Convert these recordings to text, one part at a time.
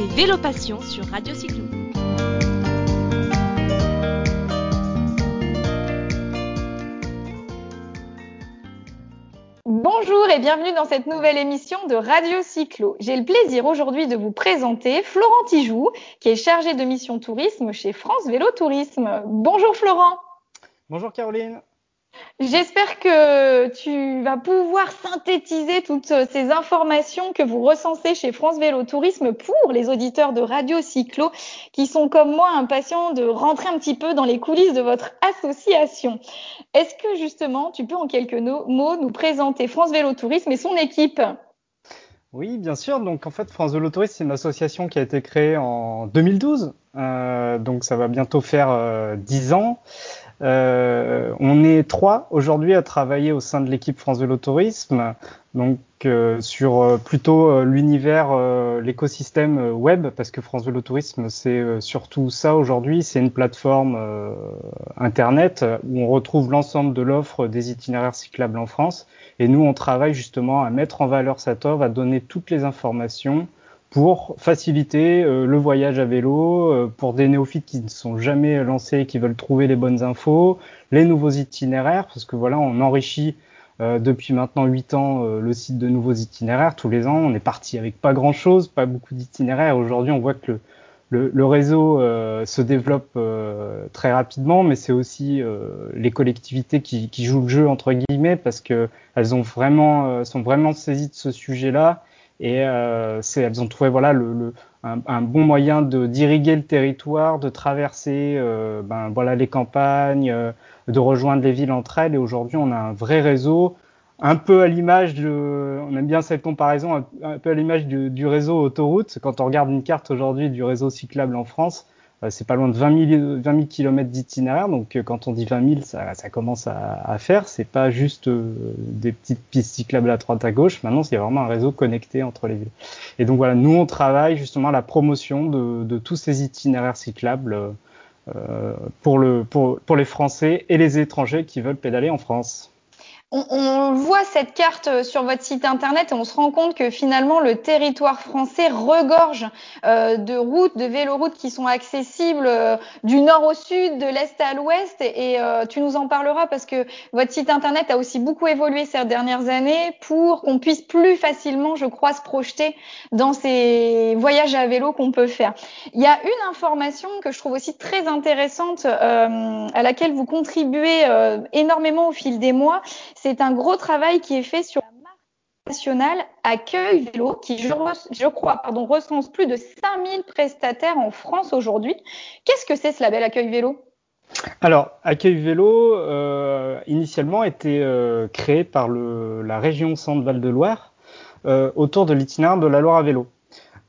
Retrouvez Vélo Passion sur Radio Cyclo. Bonjour et bienvenue dans cette nouvelle émission de Radio Cyclo. J'ai le plaisir aujourd'hui de vous présenter Florent Tijoux, qui est chargé de mission tourisme chez France Vélo Tourisme. Bonjour Florent. Bonjour Caroline. J'espère que tu vas pouvoir synthétiser toutes ces informations que vous recensez chez France Vélo Tourisme pour les auditeurs de Radio Cyclo qui sont comme moi impatients de rentrer un petit peu dans les coulisses de votre association. Est-ce que justement tu peux en quelques mots nous présenter France Vélo Tourisme et son équipe? Oui, bien sûr. Donc en fait, France Vélo Tourisme, c'est une association qui a été créée en 2012. Euh, donc ça va bientôt faire euh, 10 ans. Euh, on est trois aujourd'hui à travailler au sein de l'équipe France Vélo Tourisme, donc euh, sur euh, plutôt euh, l'univers, l'écosystème web, parce que France Vélo Tourisme c'est surtout ça aujourd'hui. C'est une plateforme internet où on retrouve l'ensemble de l'offre des itinéraires cyclables en France, et nous on travaille justement à mettre en valeur cette offre, à donner toutes les informations pour faciliter euh, le voyage à vélo, euh, pour des néophytes qui ne sont jamais lancés, qui veulent trouver les bonnes infos, les nouveaux itinéraires, parce que voilà, on enrichit euh, depuis maintenant 8 ans le site de nouveaux itinéraires tous les ans. On est parti avec pas grand-chose, pas beaucoup d'itinéraires. Aujourd'hui, on voit que le, le, réseau se développe très rapidement, mais c'est aussi les collectivités qui, qui, jouent le jeu entre guillemets parce que elles ont vraiment sont vraiment saisies de ce sujet-là et euh, elles ont trouvé voilà le, le un, bon moyen de d'irriguer le territoire, de traverser euh, ben voilà les campagnes, euh, de rejoindre les villes entre elles. Et aujourd'hui, on a un vrai réseau, un peu à l'image de, on aime bien cette comparaison, un, un peu à l'image du, du, réseau autoroute. Quand on regarde une carte aujourd'hui du réseau cyclable en France, c'est pas loin de 20 000, 20 000 km d'itinéraire. Donc, euh, quand on dit 20 000, ça, commence à, à faire. C'est pas juste euh, des petites pistes cyclables à droite à gauche. Maintenant, il y a vraiment un réseau connecté entre les villes. Et donc voilà, nous on travaille justement à la promotion de, tous ces itinéraires cyclables euh, pour, le, pour, pour les Français et les étrangers qui veulent pédaler en France on, on, voit cette carte euh, sur votre site internet et on se rend compte que finalement le territoire français regorge euh, de routes, de véloroutes qui sont accessibles euh, du nord au sud, de l'est à l'ouest. Et, euh, tu nous en parleras parce que votre site internet a aussi beaucoup évolué ces dernières années pour qu'on puisse plus facilement, je crois, se projeter dans ces voyages à vélo qu'on peut faire. Il y a une information que je trouve aussi très intéressante euh, à laquelle vous contribuez énormément au fil des mois c'est un gros travail qui est fait sur la marque nationale Accueil Vélo, qui, je, crois, recense plus de 5000 prestataires en France aujourd'hui. Qu'est-ce que c'est ce label Accueil Vélo? Alors, Accueil Vélo, euh, initialement, était euh, créé par la région Centre-Val de Loire euh, autour de l'itinéraire de la Loire à vélo.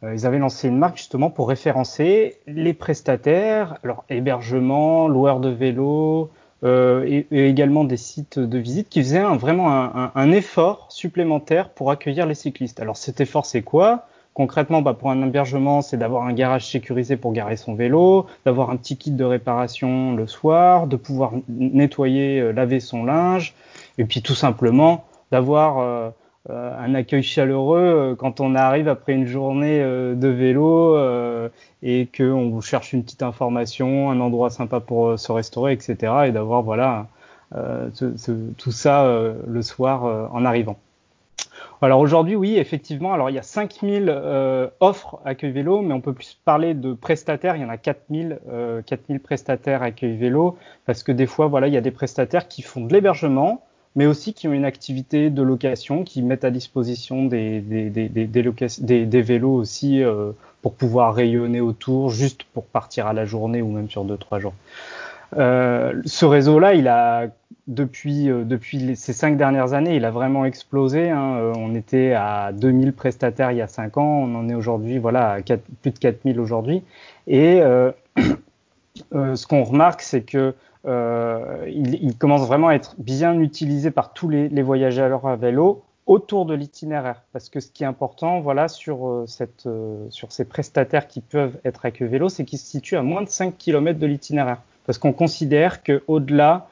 Ils avaient lancé une marque justement pour référencer les prestataires, alors hébergement, loueurs de vélo, euh, et, et, également des sites de visite qui faisaient un, vraiment un, effort supplémentaire pour accueillir les cyclistes. Alors cet effort, c'est quoi? Concrètement, bah, pour un hébergement, c'est d'avoir un garage sécurisé pour garer son vélo, d'avoir un petit kit de réparation le soir, de pouvoir nettoyer, euh, laver son linge, et puis tout simplement d'avoir euh, un accueil chaleureux euh, quand on arrive après une journée euh, de vélo et qu'on vous cherche une petite information, un endroit sympa pour se restaurer, etc. Et d'avoir voilà tout ça le soir en arrivant. Alors aujourd'hui, oui, effectivement, alors il y a 5000 euh, offres accueil vélo, mais on peut plus parler de prestataires. Il y en a 4000, euh, 4000 prestataires accueil vélo, parce que des fois, voilà, il y a des prestataires qui font de l'hébergement, mais aussi qui ont une activité de location, qui mettent à disposition des, vélos aussi euh, pour pouvoir rayonner autour, juste pour partir à la journée ou même sur deux trois jours. Euh, ce réseau-là, il a depuis euh, ces cinq dernières années, il a vraiment explosé. Hein. On était à 2000 prestataires il y a cinq ans, on en est aujourd'hui, voilà, à 4, plus de 4000 aujourd'hui. Et ce qu'on remarque, c'est que euh, il, il, commence vraiment à être bien utilisé par tous les, les voyageurs à vélo autour de l'itinéraire. Parce que ce qui est important, voilà, sur, euh, cette, euh, sur ces prestataires qui peuvent être à queue vélo, c'est qu'ils se situent à moins de 5 km de l'itinéraire. Parce qu'on considère qu'au-delà,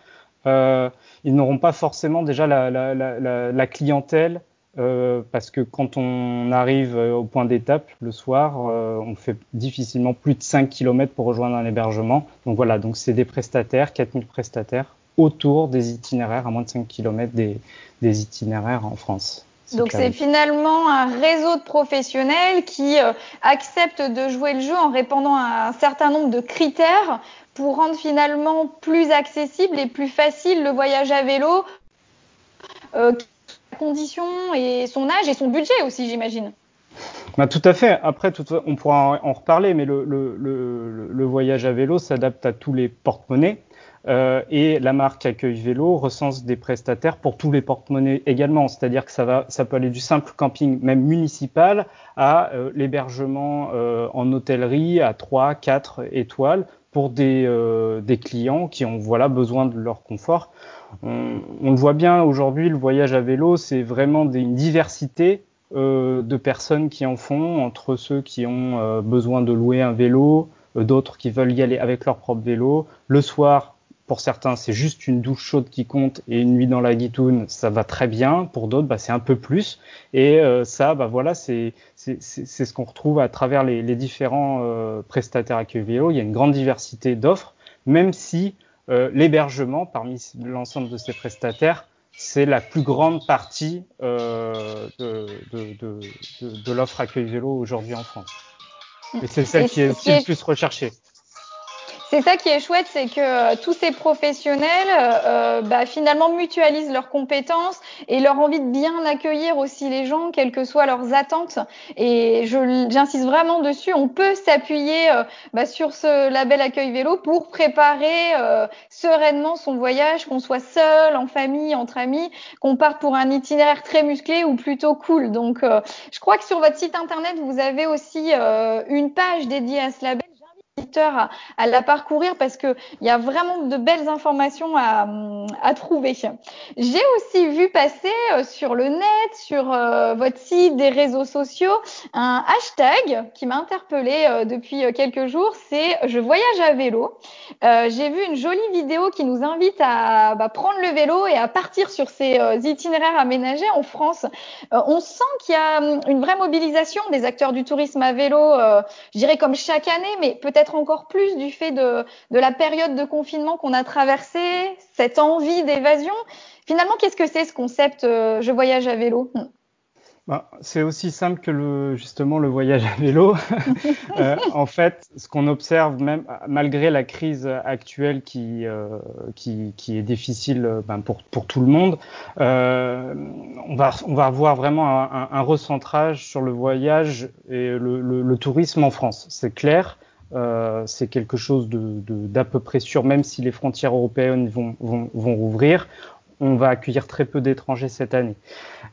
euh, ils n'auront pas forcément déjà la, la, la, la clientèle euh, parce que quand on arrive au point d'étape le soir, on fait difficilement plus de 5 km pour rejoindre un hébergement. Donc voilà, donc c'est des prestataires, 4000 prestataires autour des itinéraires à moins de 5 km des, des itinéraires en France. Donc c'est finalement un réseau de professionnels qui euh, acceptent de jouer le jeu en répondant à un certain nombre de critères pour rendre finalement plus accessible et plus facile le voyage à vélo, euh, condition et son âge et son budget aussi, j'imagine. Bah, tout à fait. Après, tout, on pourra en reparler, mais le, voyage à vélo s'adapte à tous les porte-monnaies. Euh, et la marque Accueil Vélo recense des prestataires pour tous les porte-monnaies également. C'est-à-dire que ça, va, ça peut aller du simple camping, même municipal, à euh, l'hébergement euh, en hôtellerie à 3, 4 étoiles pour des, des clients qui ont voilà, besoin de leur confort. On, le voit bien aujourd'hui, le voyage à vélo, c'est vraiment une diversité de personnes qui en font, entre ceux qui ont besoin de louer un vélo, d'autres qui veulent y aller avec leur propre vélo. Le soir, pour certains, c'est juste une douche chaude qui compte et une nuit dans la guitoune, ça va très bien. Pour d'autres, bah, c'est un peu plus. Et euh, ça, bah, voilà, c'est ce qu'on retrouve à travers les, différents euh, prestataires accueil vélo. Il y a une grande diversité d'offres, même si euh, l'hébergement parmi l'ensemble de ces prestataires, c'est la plus grande partie de, de, de, de l'offre accueil vélo aujourd'hui en France. Et c'est celle qui est aussi le plus recherchée. C'est ça qui est chouette, c'est que euh, tous ces professionnels euh, bah, finalement mutualisent leurs compétences et leur envie de bien accueillir aussi les gens, quelles que soient leurs attentes. Et j'insiste vraiment dessus, on peut s'appuyer euh, bah, sur ce label accueil vélo pour préparer euh, sereinement son voyage, qu'on soit seul, en famille, entre amis, qu'on parte pour un itinéraire très musclé ou plutôt cool. Donc, je crois que sur votre site internet, vous avez aussi une page dédiée à ce label à, la parcourir parce que il y a vraiment de belles informations à, trouver. J'ai aussi vu passer euh, sur le net, sur euh, votre site, des réseaux sociaux, un hashtag qui m'a interpellé euh, depuis quelques jours, c'est je voyage à vélo. J'ai vu une jolie vidéo qui nous invite à bah, prendre le vélo et à partir sur ces itinéraires aménagés en France. on sent qu'il y a hum, une vraie mobilisation des acteurs du tourisme à vélo, je dirais comme chaque année, mais peut-être encore plus du fait de, la période de confinement qu'on a traversé, cette envie d'évasion. Finalement, qu'est-ce que c'est ce concept euh, je voyage à vélo? Bah, c'est aussi simple que justement le voyage à vélo. euh, en fait, ce qu'on observe, même malgré la crise actuelle qui, euh, est difficile ben, pour, tout le monde, on, va, on avoir vraiment un, recentrage sur le voyage et le tourisme en France. C'est clair. Euh, c'est quelque chose d'à peu près sûr, même si les frontières européennes vont, vont, vont rouvrir. On va accueillir très peu d'étrangers cette année.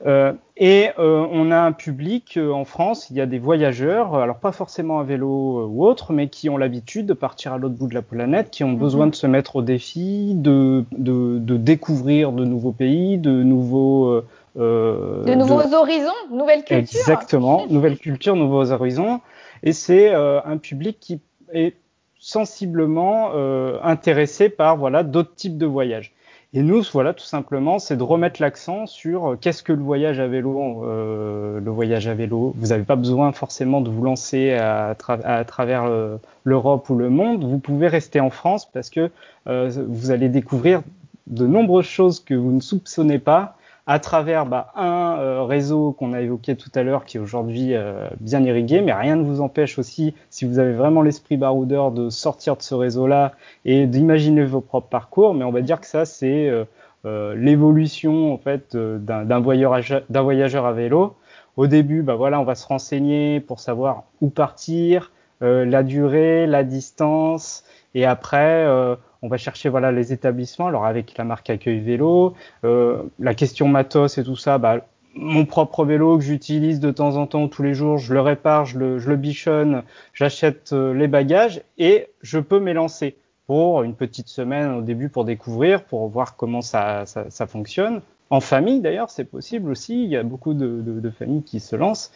Euh, et euh, on a un public en France, il y a des voyageurs, alors pas forcément à vélo ou autre, mais qui ont l'habitude de partir à l'autre bout de la planète, qui ont mhm. besoin de se mettre au défi, de, de, de découvrir de nouveaux pays, de nouveaux... de nouveaux horizons, nouvelles cultures. Exactement, nouvelles cultures, nouveaux horizons. Et c'est un public qui est sensiblement euh, intéressé par voilà d'autres types de voyages. Et nous, voilà, tout simplement, c'est de remettre l'accent sur euh, qu'est-ce que le voyage à vélo. Euh, le voyage à vélo, vous n'avez pas besoin forcément de vous lancer à, travers euh, l'Europe ou le monde. Vous pouvez rester en France parce que euh, vous allez découvrir de nombreuses choses que vous ne soupçonnez pas à travers bah, un euh, réseau qu'on a évoqué tout à l'heure qui est aujourd'hui euh, bien irrigué, mais rien ne vous empêche aussi, si vous avez vraiment l'esprit baroudeur, de sortir de ce réseau-là et d'imaginer vos propres parcours. Mais on va dire que ça, c'est euh, l'évolution en fait d'un voyageur, voyageur à vélo. Au début, bah voilà, on va se renseigner pour savoir où partir, la durée, la distance, et après, on va chercher voilà les établissements. Alors avec la marque Accueil Vélo, euh, la question matos et tout ça, bah, mon propre vélo que j'utilise de temps en temps tous les jours, je le répare, je le, je le bichonne, j'achète euh, les bagages et je peux m'élancer pour une petite semaine au début pour découvrir, pour voir comment ça, ça, ça fonctionne. En famille d'ailleurs, c'est possible aussi. Il y a beaucoup de, familles qui se lancent.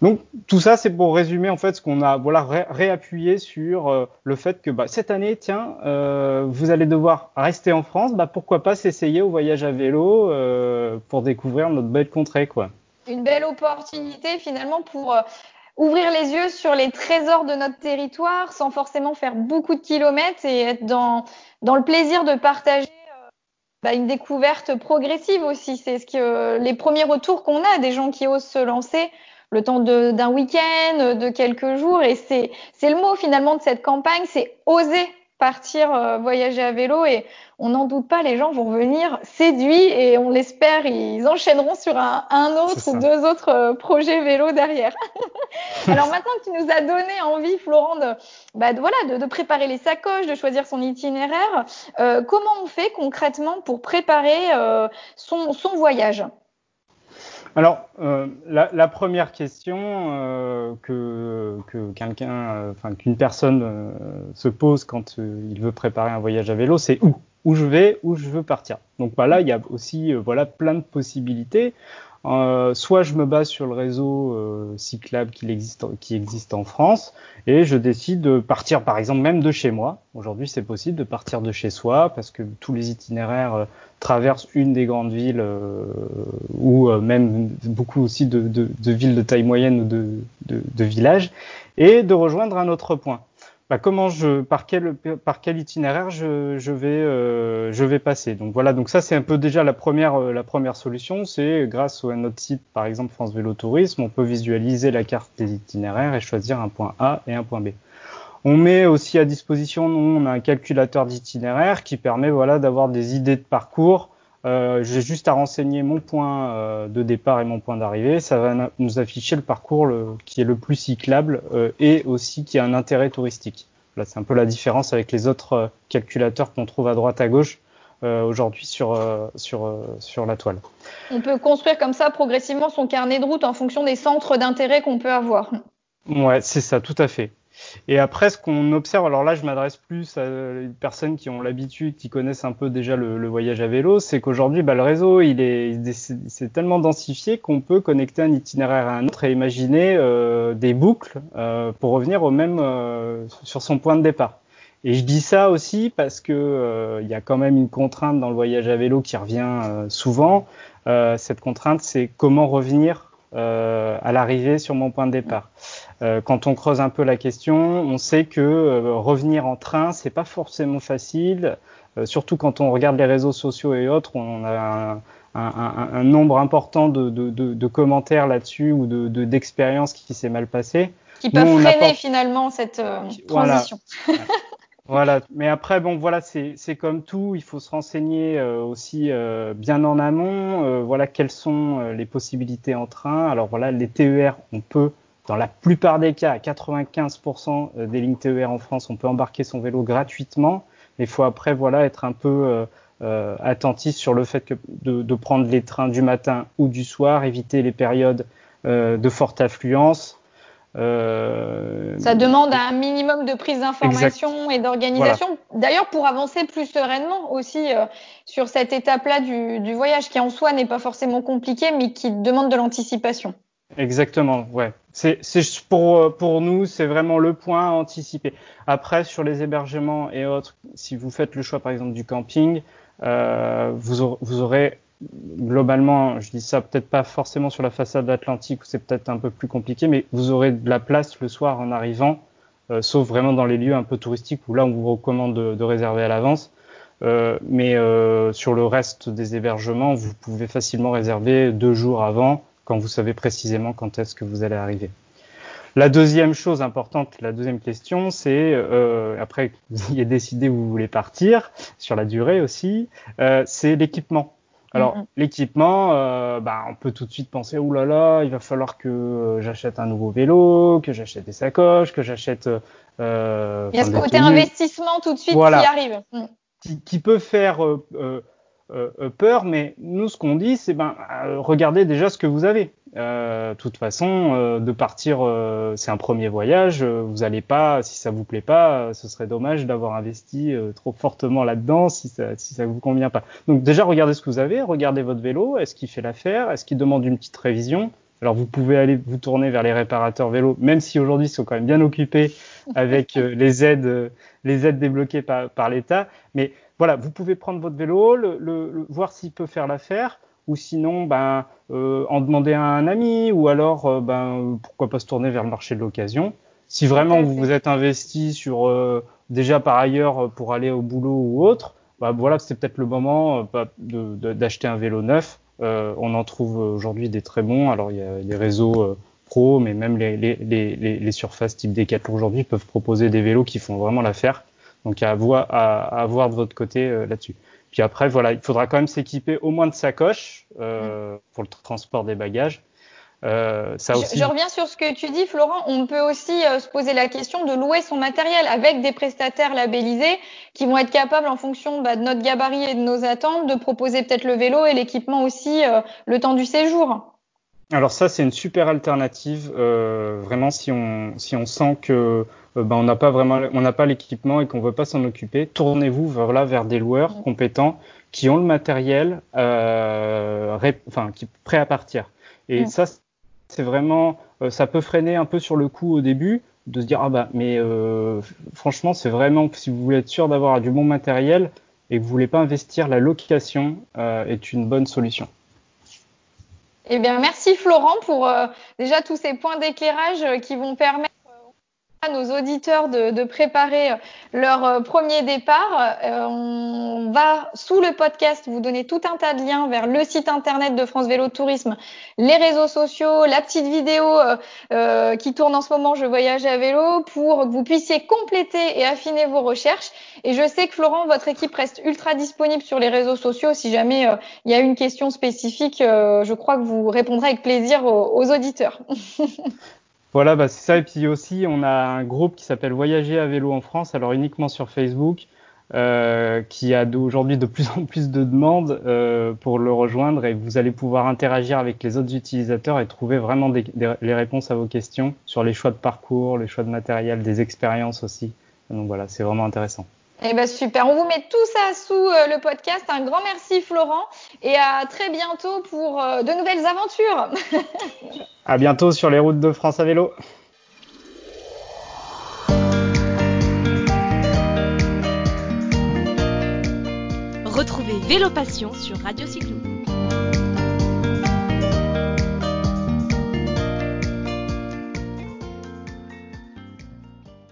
Donc tout ça, c'est pour résumer en fait ce qu'on a voilà réappuyé sur euh, le fait que bah, cette année, tiens, euh, vous allez devoir rester en France. Bah pourquoi pas s'essayer au voyage à vélo euh, pour découvrir notre belle contrée quoi. Une belle opportunité finalement pour ouvrir les yeux sur les trésors de notre territoire sans forcément faire beaucoup de kilomètres et être dans le plaisir de partager bah, une découverte progressive aussi. C'est ce que les premiers retours qu'on a des gens qui osent se lancer le temps d'un week-end, de quelques jours. Et c'est le mot finalement de cette campagne, c'est oser partir euh, voyager à vélo et on n'en doute pas, les gens vont venir séduits et on l'espère, ils enchaîneront sur un, un autre ou deux autres euh, projets vélo derrière. Alors maintenant que tu nous as donné envie, Florent, de, bah, voilà, de, préparer les sacoches, de choisir son itinéraire, euh, comment on fait concrètement pour préparer son, son voyage? Alors, euh, la, première question euh, que, que quelqu'un, euh, enfin qu'une personne se pose quand il veut préparer un voyage à vélo, c'est où? Où je vais Où je veux partir Donc bah, là, il y a aussi voilà plein de possibilités. Euh, soit je me base sur le réseau euh, cyclable qui existe, qui existe en France et je décide de partir par exemple même de chez moi. Aujourd'hui c'est possible de partir de chez soi parce que tous les itinéraires euh, traversent une des grandes villes euh, ou même beaucoup aussi de, de, de, villes de taille moyenne ou de, de villages et de rejoindre un autre point. Bah, comment je, par quel, par quel itinéraire je, vais, euh, je vais passer? Donc voilà, donc ça c'est un peu déjà la première, euh, la première solution, c'est grâce à notre site, par exemple France Vélo Tourisme, on peut visualiser la carte des itinéraires et choisir un point A et un point B. On met aussi à disposition, nous, on a un calculateur d'itinéraire qui permet voilà d'avoir des idées de parcours euh, j'ai juste à renseigner mon point euh, de départ et mon point d'arrivée. Ça va nous afficher le parcours qui est le plus cyclable euh, et aussi qui a un intérêt touristique. Là, c'est un peu la différence avec les autres calculateurs qu'on trouve à droite à gauche aujourd'hui sur, sur, sur la toile. On peut construire comme ça progressivement son carnet de route en fonction des centres d'intérêt qu'on peut avoir. Ouais, c'est ça, tout à fait. Et après, ce qu'on observe, alors là, je m'adresse plus à des personnes qui ont l'habitude, qui connaissent un peu déjà le, voyage à vélo, c'est qu'aujourd'hui, bah, le réseau, il est, c'est tellement densifié qu'on peut connecter un itinéraire à un autre et imaginer euh, des boucles euh, pour revenir au même euh, sur son point de départ. Et je dis ça aussi parce que il y a quand même une contrainte dans le voyage à vélo qui revient souvent. cette contrainte, c'est comment revenir à l'arrivée sur mon point de départ. Euh, quand on creuse un peu la question, on sait que euh, revenir en train, c'est pas forcément facile. Euh, surtout quand on regarde les réseaux sociaux et autres, on a un, nombre important de, commentaires là-dessus ou d'expériences qui, s'est mal passé. Qui peuvent freiner finalement cette transition. Voilà. mais après, bon, voilà, c'est comme tout, il faut se renseigner aussi bien en amont. voilà, quelles sont les possibilités en train. Alors voilà, les TER, on peut dans la plupart des cas, à 95% euh, des lignes TER en France, on peut embarquer son vélo gratuitement. Il faut après voilà être un peu euh, euh, attentif sur le fait que de, de, prendre les trains du matin ou du soir, éviter les périodes euh, de forte affluence. Euh, Ça demande un minimum de prise d'information et d'organisation. D'ailleurs, pour avancer plus sereinement aussi sur cette étape-là du, du voyage, qui en soi n'est pas forcément compliqué, mais qui demande de l'anticipation. Exactement, ouais. C'est pour pour nous, c'est vraiment le point à anticiper. Après, sur les hébergements et autres, si vous faites le choix par exemple du camping, euh, vous, aurez, vous aurez globalement, je dis ça peut-être pas forcément sur la façade atlantique où c'est peut-être un peu plus compliqué, mais vous aurez de la place le soir en arrivant, euh, sauf vraiment dans les lieux un peu touristiques où là on vous recommande de, de réserver à l'avance. Euh, mais euh, sur le reste des hébergements, vous pouvez facilement réserver deux jours avant quand vous savez précisément quand est-ce que vous allez arriver. La deuxième chose importante, la deuxième question, c'est euh, après que vous ayez décidé où vous voulez partir, sur la durée aussi, euh, c'est l'équipement. Alors mm-hmm. l'équipement, euh, bah, on peut tout de suite penser oh là là, il va falloir que j'achète un nouveau vélo, que j'achète des sacoches, que j'achète. Il y a ce côté investissement tout de suite qui arrive. Mm. Qui, qui, peut faire peur, mais nous, ce qu'on dit, c'est ben, euh, regardez déjà ce que vous avez. De toute façon, de partir, c'est un premier voyage. vous n'allez pas, si ça vous plaît pas, ce serait dommage d'avoir investi trop fortement là-dedans si ça, si ça vous convient pas. Donc déjà, regardez ce que vous avez, regardez votre vélo. Est-ce qu'il fait l'affaire Est-ce qu'il demande une petite révision alors vous pouvez aller vous tourner vers les réparateurs vélo, même si aujourd'hui ils sont quand même bien occupés avec les aides, les aides débloquées par, par l'État. Mais voilà, vous pouvez prendre votre vélo, le, le, voir s'il peut faire l'affaire, ou sinon ben en demander à un ami ou alors ben pourquoi pas se tourner vers le marché de l'occasion. Si vraiment vous vous êtes investi sur déjà par ailleurs pour aller au boulot ou autre, bah voilà, c'est peut-être le moment d'acheter un vélo neuf. On en trouve aujourd'hui des très bons. Alors il y a les réseaux pro, mais même les, les, les, les surfaces type Decathlon aujourd'hui peuvent proposer des vélos qui font vraiment l'affaire. Donc à voir, à, voir de votre côté euh, là-dessus. Puis après, voilà, il faudra quand même s'équiper au moins de sacoche euh, pour le transport des bagages. Euh, ça aussi... je, reviens sur ce que tu dis, Florent. On peut aussi euh, se poser la question de louer son matériel avec des prestataires labellisés qui vont être capables, en fonction bah, de notre gabarit et de nos attentes, de proposer peut-être le vélo et l'équipement aussi le temps du séjour. Alors ça, c'est une super alternative. Euh, vraiment, si on, si on sent que euh, ben, on n'a pas vraiment, on n'a pas l'équipement et qu'on veut pas s'en occuper, tournez-vous vers là vers des loueurs mm. compétents qui ont le matériel, euh, enfin, qui prêt à partir. Et mm. ça, c'est vraiment, euh, ça peut freiner un peu sur le coup au début, de se dire ah bah mais euh, franchement, c'est vraiment si vous voulez être sûr d'avoir du bon matériel et que vous voulez pas investir, la location est une bonne solution. Eh bien, merci Florent pour euh, déjà tous ces points d'éclairage euh, qui vont permettre à nos auditeurs de, de préparer euh, leur premier départ. on va, sous le podcast, vous donner tout un tas de liens vers le site internet de France Vélo Tourisme, les réseaux sociaux, la petite vidéo euh, qui tourne en ce moment, Je voyage à vélo, pour que vous puissiez compléter et affiner vos recherches. Et je sais que Florent, votre équipe reste ultra disponible sur les réseaux sociaux. Si jamais il y a une question spécifique, je crois que vous répondrez avec plaisir aux, aux auditeurs. Voilà, bah c'est ça. Et puis aussi, on a un groupe qui s'appelle Voyager à vélo en France, alors uniquement sur Facebook, euh, qui a aujourd'hui de plus en plus de demandes euh, pour le rejoindre et vous allez pouvoir interagir avec les autres utilisateurs et trouver vraiment des, les réponses à vos questions sur les choix de parcours, les choix de matériel, des expériences aussi. Donc voilà, c'est vraiment intéressant. Eh ben super, on vous met tout ça sous euh, le podcast. Un grand merci Florent et à très bientôt pour euh, de nouvelles aventures. à bientôt sur les routes de France à vélo. Retrouvez Vélo Passion sur Radio Cyclo.